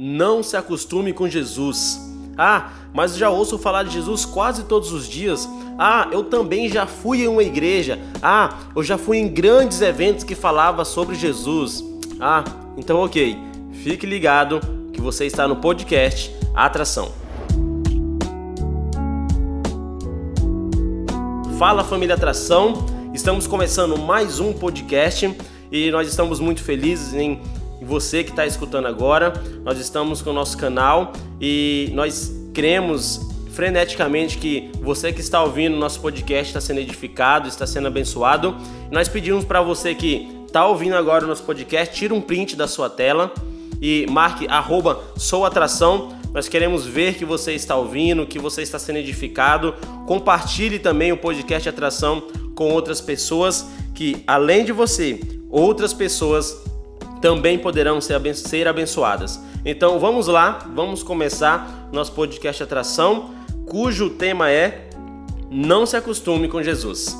Não se acostume com Jesus. Ah, mas já ouço falar de Jesus quase todos os dias. Ah, eu também já fui em uma igreja. Ah, eu já fui em grandes eventos que falava sobre Jesus. Ah, então ok. Fique ligado que você está no podcast Atração. Fala família Atração, estamos começando mais um podcast e nós estamos muito felizes em você que está escutando agora. Nós estamos com o nosso canal e nós cremos freneticamente que você que está ouvindo nosso podcast está sendo edificado, está sendo abençoado. Nós pedimos para você que está ouvindo agora o nosso podcast, tira um print da sua tela e marque arroba souatração. Nós queremos ver que você está ouvindo, que você está sendo edificado. Compartilhe também o podcast Atração com outras pessoas que, além de você, outras pessoas também poderão ser abençoadas. Então vamos lá, vamos começar nosso podcast Atração, cujo tema é Não se acostume com Jesus.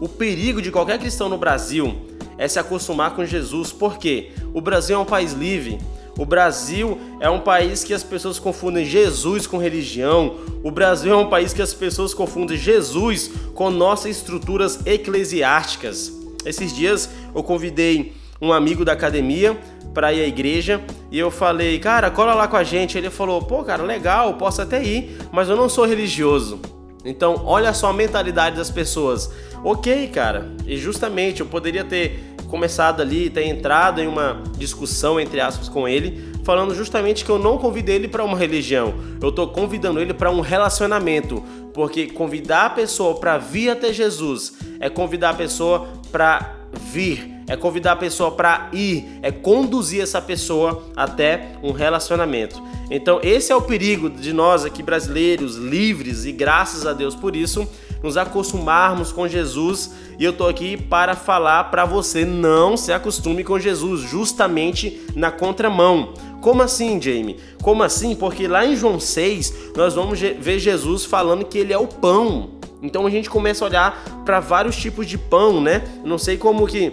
O perigo de qualquer cristão no Brasil é se acostumar com Jesus, porque o Brasil é um país livre. O Brasil é um país que as pessoas confundem Jesus com religião. O Brasil é um país que as pessoas confundem Jesus com nossas estruturas eclesiásticas. Esses dias eu convidei um amigo da academia para ir à igreja e eu falei, cara, cola lá com a gente. Ele falou, pô, cara, legal, posso até ir, mas eu não sou religioso. Então, olha só a mentalidade das pessoas. Ok, cara, e justamente eu poderia ter começado ali, ter entrado em uma discussão, entre aspas, com ele, falando justamente que eu não convidei ele para uma religião, eu estou convidando ele para um relacionamento, porque convidar a pessoa para vir até Jesus é convidar a pessoa para vir é convidar a pessoa para ir, é conduzir essa pessoa até um relacionamento. Então, esse é o perigo de nós aqui brasileiros, livres e graças a Deus por isso, nos acostumarmos com Jesus. E eu tô aqui para falar para você não se acostume com Jesus, justamente na contramão. Como assim, Jamie? Como assim? Porque lá em João 6, nós vamos ver Jesus falando que ele é o pão. Então a gente começa a olhar para vários tipos de pão, né? Não sei como que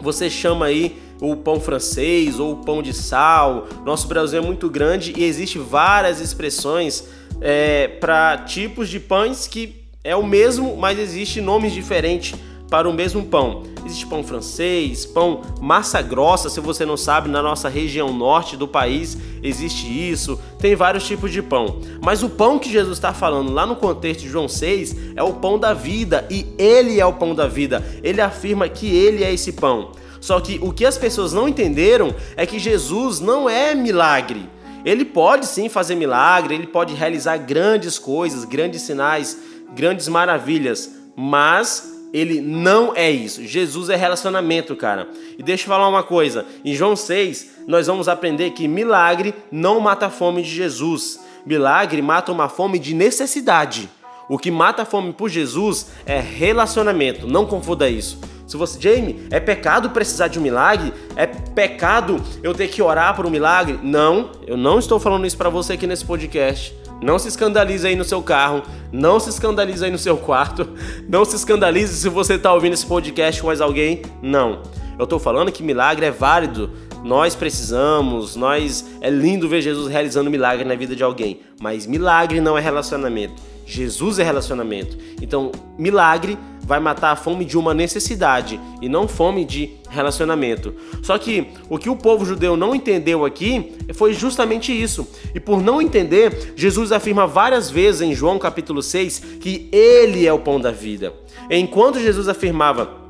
você chama aí o pão francês ou o pão de sal. Nosso Brasil é muito grande e existe várias expressões é, para tipos de pães que é o mesmo, mas existe nomes diferentes para o mesmo pão. Existe pão francês, pão massa grossa, se você não sabe, na nossa região norte do país existe isso. Tem vários tipos de pão. Mas o pão que Jesus está falando lá no contexto de João 6 é o pão da vida e ele é o pão da vida. Ele afirma que ele é esse pão. Só que o que as pessoas não entenderam é que Jesus não é milagre. Ele pode sim fazer milagre, ele pode realizar grandes coisas, grandes sinais, grandes maravilhas, mas ele não é isso. Jesus é relacionamento, cara. E deixa eu falar uma coisa. Em João 6, nós vamos aprender que milagre não mata a fome de Jesus. Milagre mata uma fome de necessidade. O que mata a fome por Jesus é relacionamento. Não confunda isso. Se você, Jamie, é pecado precisar de um milagre? É pecado eu ter que orar por um milagre? Não, eu não estou falando isso para você aqui nesse podcast. Não se escandalize aí no seu carro, não se escandalize aí no seu quarto, não se escandalize se você está ouvindo esse podcast com mais alguém. Não. Eu estou falando que milagre é válido. Nós precisamos, nós é lindo ver Jesus realizando milagre na vida de alguém, mas milagre não é relacionamento. Jesus é relacionamento. Então, milagre vai matar a fome de uma necessidade e não fome de relacionamento. Só que o que o povo judeu não entendeu aqui foi justamente isso. E por não entender, Jesus afirma várias vezes em João capítulo 6 que ele é o pão da vida. Enquanto Jesus afirmava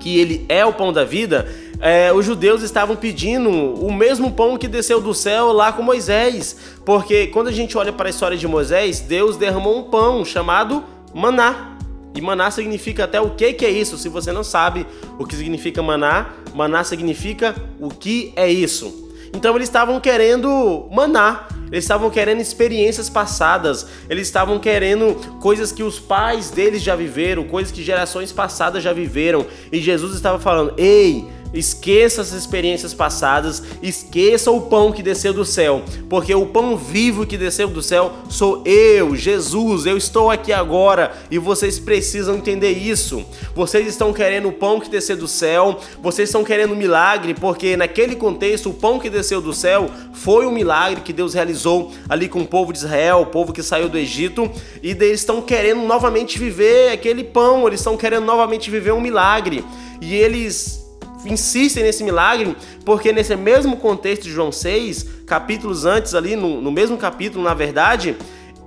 que ele é o pão da vida, é, os judeus estavam pedindo o mesmo pão que desceu do céu lá com Moisés. Porque quando a gente olha para a história de Moisés, Deus derramou um pão chamado maná. E maná significa até o que, que é isso. Se você não sabe o que significa maná, maná significa o que é isso. Então eles estavam querendo maná, eles estavam querendo experiências passadas, eles estavam querendo coisas que os pais deles já viveram, coisas que gerações passadas já viveram. E Jesus estava falando: ei, Esqueça as experiências passadas, esqueça o pão que desceu do céu, porque o pão vivo que desceu do céu sou eu, Jesus. Eu estou aqui agora e vocês precisam entender isso. Vocês estão querendo o pão que desceu do céu, vocês estão querendo um milagre, porque naquele contexto o pão que desceu do céu foi um milagre que Deus realizou ali com o povo de Israel, o povo que saiu do Egito, e eles estão querendo novamente viver aquele pão, eles estão querendo novamente viver um milagre. E eles insistem nesse milagre, porque nesse mesmo contexto de João 6, capítulos antes ali, no, no mesmo capítulo, na verdade,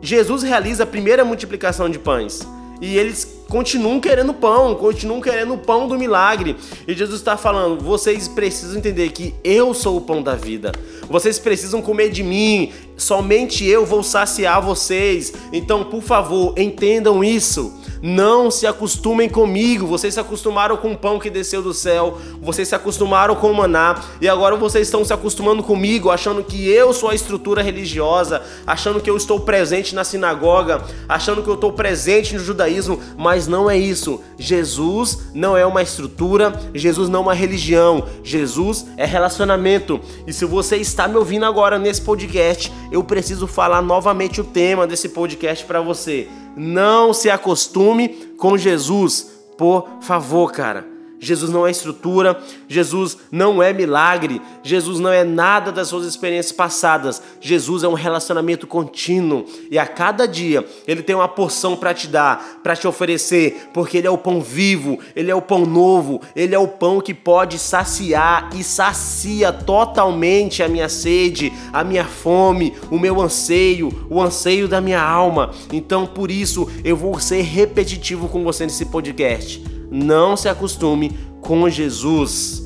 Jesus realiza a primeira multiplicação de pães. E eles continuam querendo pão, continuam querendo o pão do milagre. E Jesus está falando: vocês precisam entender que eu sou o pão da vida. Vocês precisam comer de mim. Somente eu vou saciar vocês. Então, por favor, entendam isso. Não se acostumem comigo. Vocês se acostumaram com o pão que desceu do céu. Vocês se acostumaram com o maná. E agora vocês estão se acostumando comigo, achando que eu sou a estrutura religiosa, achando que eu estou presente na sinagoga, achando que eu estou presente no judaísmo. Mas não é isso. Jesus não é uma estrutura. Jesus não é uma religião. Jesus é relacionamento. E se você está me ouvindo agora nesse podcast, eu preciso falar novamente o tema desse podcast para você. Não se acostume com Jesus, por favor, cara. Jesus não é estrutura, Jesus não é milagre, Jesus não é nada das suas experiências passadas. Jesus é um relacionamento contínuo e a cada dia ele tem uma porção para te dar, para te oferecer, porque ele é o pão vivo, ele é o pão novo, ele é o pão que pode saciar e sacia totalmente a minha sede, a minha fome, o meu anseio, o anseio da minha alma. Então, por isso eu vou ser repetitivo com você nesse podcast não se acostume com Jesus.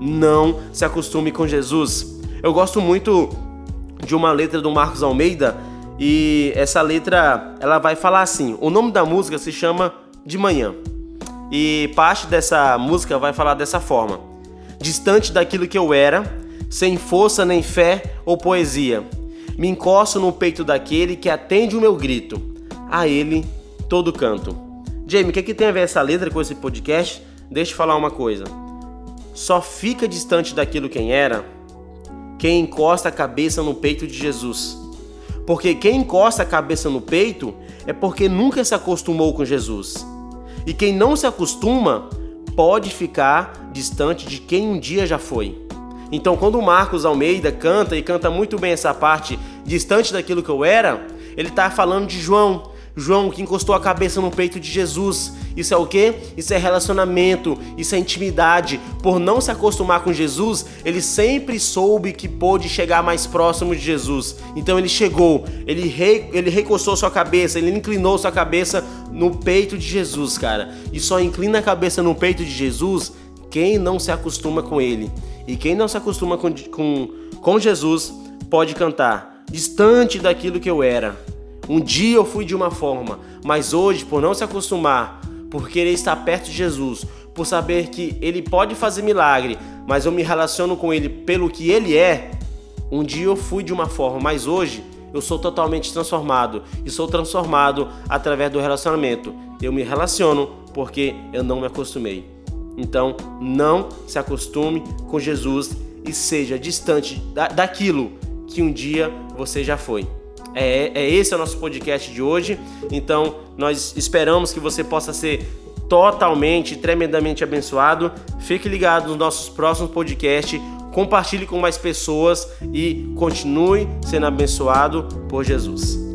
Não se acostume com Jesus. Eu gosto muito de uma letra do Marcos Almeida e essa letra ela vai falar assim: o nome da música se chama De Manhã. E parte dessa música vai falar dessa forma: Distante daquilo que eu era, sem força nem fé ou poesia, me encosto no peito daquele que atende o meu grito, a ele todo canto. Jamie, o que, que tem a ver essa letra com esse podcast? Deixa eu falar uma coisa. Só fica distante daquilo quem era quem encosta a cabeça no peito de Jesus. Porque quem encosta a cabeça no peito é porque nunca se acostumou com Jesus. E quem não se acostuma pode ficar distante de quem um dia já foi. Então, quando o Marcos Almeida canta e canta muito bem essa parte, distante daquilo que eu era, ele está falando de João, João que encostou a cabeça no peito de Jesus. Isso é o que? Isso é relacionamento, isso é intimidade. Por não se acostumar com Jesus, ele sempre soube que pôde chegar mais próximo de Jesus. Então ele chegou, ele, re, ele recostou sua cabeça, ele inclinou sua cabeça no peito de Jesus, cara. E só inclina a cabeça no peito de Jesus quem não se acostuma com ele. E quem não se acostuma com, com, com Jesus pode cantar distante daquilo que eu era um dia eu fui de uma forma, mas hoje, por não se acostumar, por querer estar perto de Jesus, por saber que Ele pode fazer milagre, mas eu me relaciono com Ele pelo que Ele é, um dia eu fui de uma forma, mas hoje eu sou totalmente transformado e sou transformado através do relacionamento. Eu me relaciono porque eu não me acostumei. Então, não se acostume com Jesus e seja distante da, daquilo que um dia você já foi. É, é esse é o nosso podcast de hoje. Então, nós esperamos que você possa ser totalmente, tremendamente abençoado. Fique ligado nos nossos próximos podcasts. Compartilhe com mais pessoas e continue sendo abençoado por Jesus.